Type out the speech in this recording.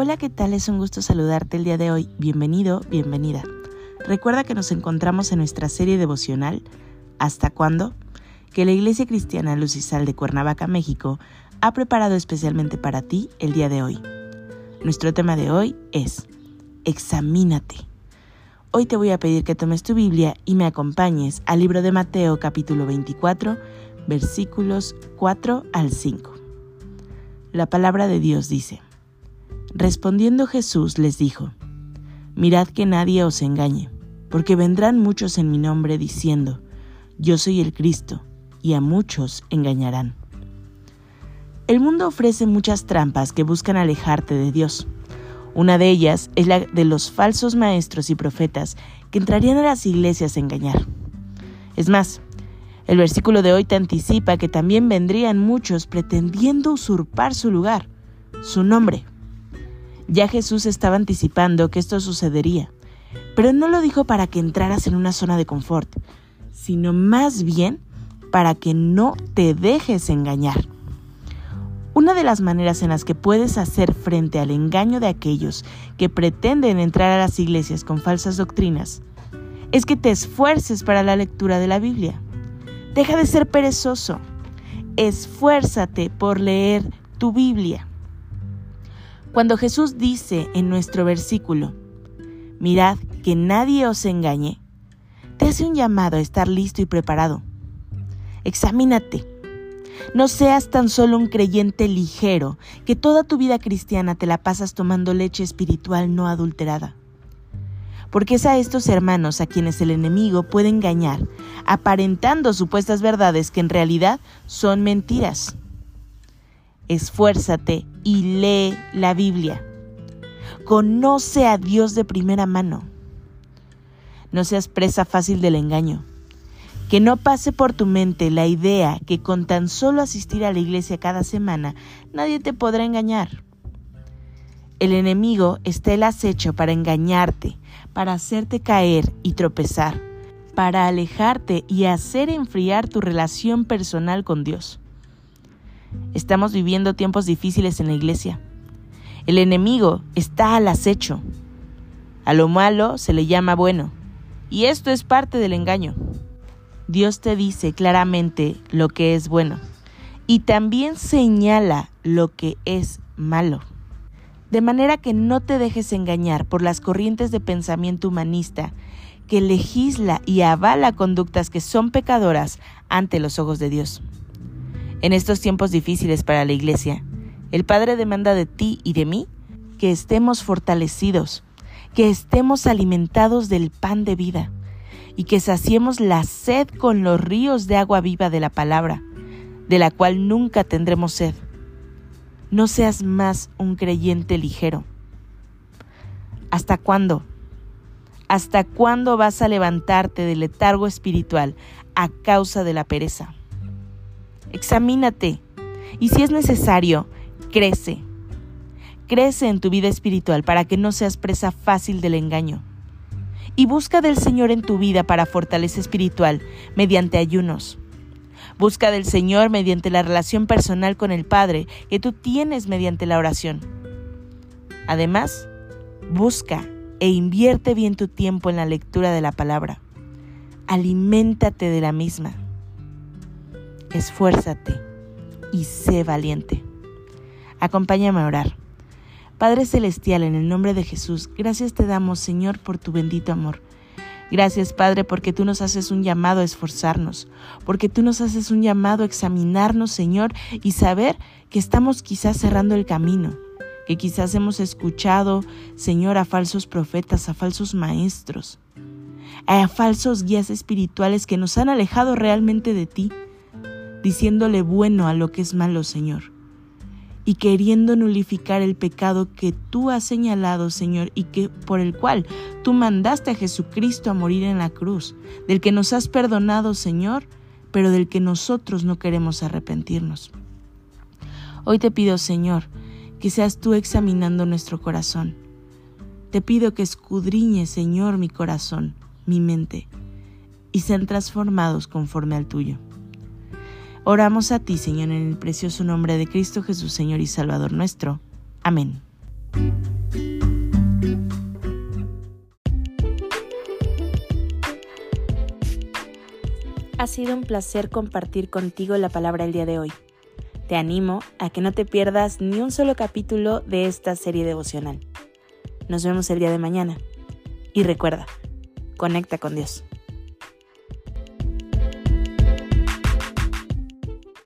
Hola, ¿qué tal? Es un gusto saludarte el día de hoy. Bienvenido, bienvenida. Recuerda que nos encontramos en nuestra serie devocional ¿Hasta cuándo? que la Iglesia Cristiana Luz y Sal de Cuernavaca, México, ha preparado especialmente para ti el día de hoy. Nuestro tema de hoy es Examínate. Hoy te voy a pedir que tomes tu Biblia y me acompañes al libro de Mateo capítulo 24, versículos 4 al 5. La palabra de Dios dice, Respondiendo Jesús les dijo, Mirad que nadie os engañe, porque vendrán muchos en mi nombre diciendo, Yo soy el Cristo, y a muchos engañarán. El mundo ofrece muchas trampas que buscan alejarte de Dios. Una de ellas es la de los falsos maestros y profetas que entrarían a las iglesias a engañar. Es más, el versículo de hoy te anticipa que también vendrían muchos pretendiendo usurpar su lugar, su nombre. Ya Jesús estaba anticipando que esto sucedería, pero no lo dijo para que entraras en una zona de confort, sino más bien para que no te dejes engañar. Una de las maneras en las que puedes hacer frente al engaño de aquellos que pretenden entrar a las iglesias con falsas doctrinas es que te esfuerces para la lectura de la Biblia. Deja de ser perezoso. Esfuérzate por leer tu Biblia. Cuando Jesús dice en nuestro versículo, mirad que nadie os engañe, te hace un llamado a estar listo y preparado. Examínate. No seas tan solo un creyente ligero, que toda tu vida cristiana te la pasas tomando leche espiritual no adulterada. Porque es a estos hermanos a quienes el enemigo puede engañar, aparentando supuestas verdades que en realidad son mentiras esfuérzate y lee la Biblia. Conoce a Dios de primera mano. No seas presa fácil del engaño. Que no pase por tu mente la idea que con tan solo asistir a la iglesia cada semana nadie te podrá engañar. El enemigo está el acecho para engañarte, para hacerte caer y tropezar, para alejarte y hacer enfriar tu relación personal con Dios. Estamos viviendo tiempos difíciles en la iglesia. El enemigo está al acecho. A lo malo se le llama bueno. Y esto es parte del engaño. Dios te dice claramente lo que es bueno y también señala lo que es malo. De manera que no te dejes engañar por las corrientes de pensamiento humanista que legisla y avala conductas que son pecadoras ante los ojos de Dios. En estos tiempos difíciles para la Iglesia, el Padre demanda de ti y de mí que estemos fortalecidos, que estemos alimentados del pan de vida y que saciemos la sed con los ríos de agua viva de la palabra, de la cual nunca tendremos sed. No seas más un creyente ligero. ¿Hasta cuándo? ¿Hasta cuándo vas a levantarte del letargo espiritual a causa de la pereza? Examínate y si es necesario, crece. Crece en tu vida espiritual para que no seas presa fácil del engaño. Y busca del Señor en tu vida para fortaleza espiritual mediante ayunos. Busca del Señor mediante la relación personal con el Padre que tú tienes mediante la oración. Además, busca e invierte bien tu tiempo en la lectura de la palabra. Aliméntate de la misma esfuérzate y sé valiente. Acompáñame a orar. Padre Celestial, en el nombre de Jesús, gracias te damos, Señor, por tu bendito amor. Gracias, Padre, porque tú nos haces un llamado a esforzarnos, porque tú nos haces un llamado a examinarnos, Señor, y saber que estamos quizás cerrando el camino, que quizás hemos escuchado, Señor, a falsos profetas, a falsos maestros, a falsos guías espirituales que nos han alejado realmente de ti diciéndole bueno a lo que es malo, Señor. y queriendo nulificar el pecado que tú has señalado, Señor, y que por el cual tú mandaste a Jesucristo a morir en la cruz, del que nos has perdonado, Señor, pero del que nosotros no queremos arrepentirnos. Hoy te pido, Señor, que seas tú examinando nuestro corazón. Te pido que escudriñe, Señor, mi corazón, mi mente, y sean transformados conforme al tuyo. Oramos a ti, Señor, en el precioso nombre de Cristo Jesús, Señor y Salvador nuestro. Amén. Ha sido un placer compartir contigo la palabra el día de hoy. Te animo a que no te pierdas ni un solo capítulo de esta serie devocional. Nos vemos el día de mañana. Y recuerda, conecta con Dios.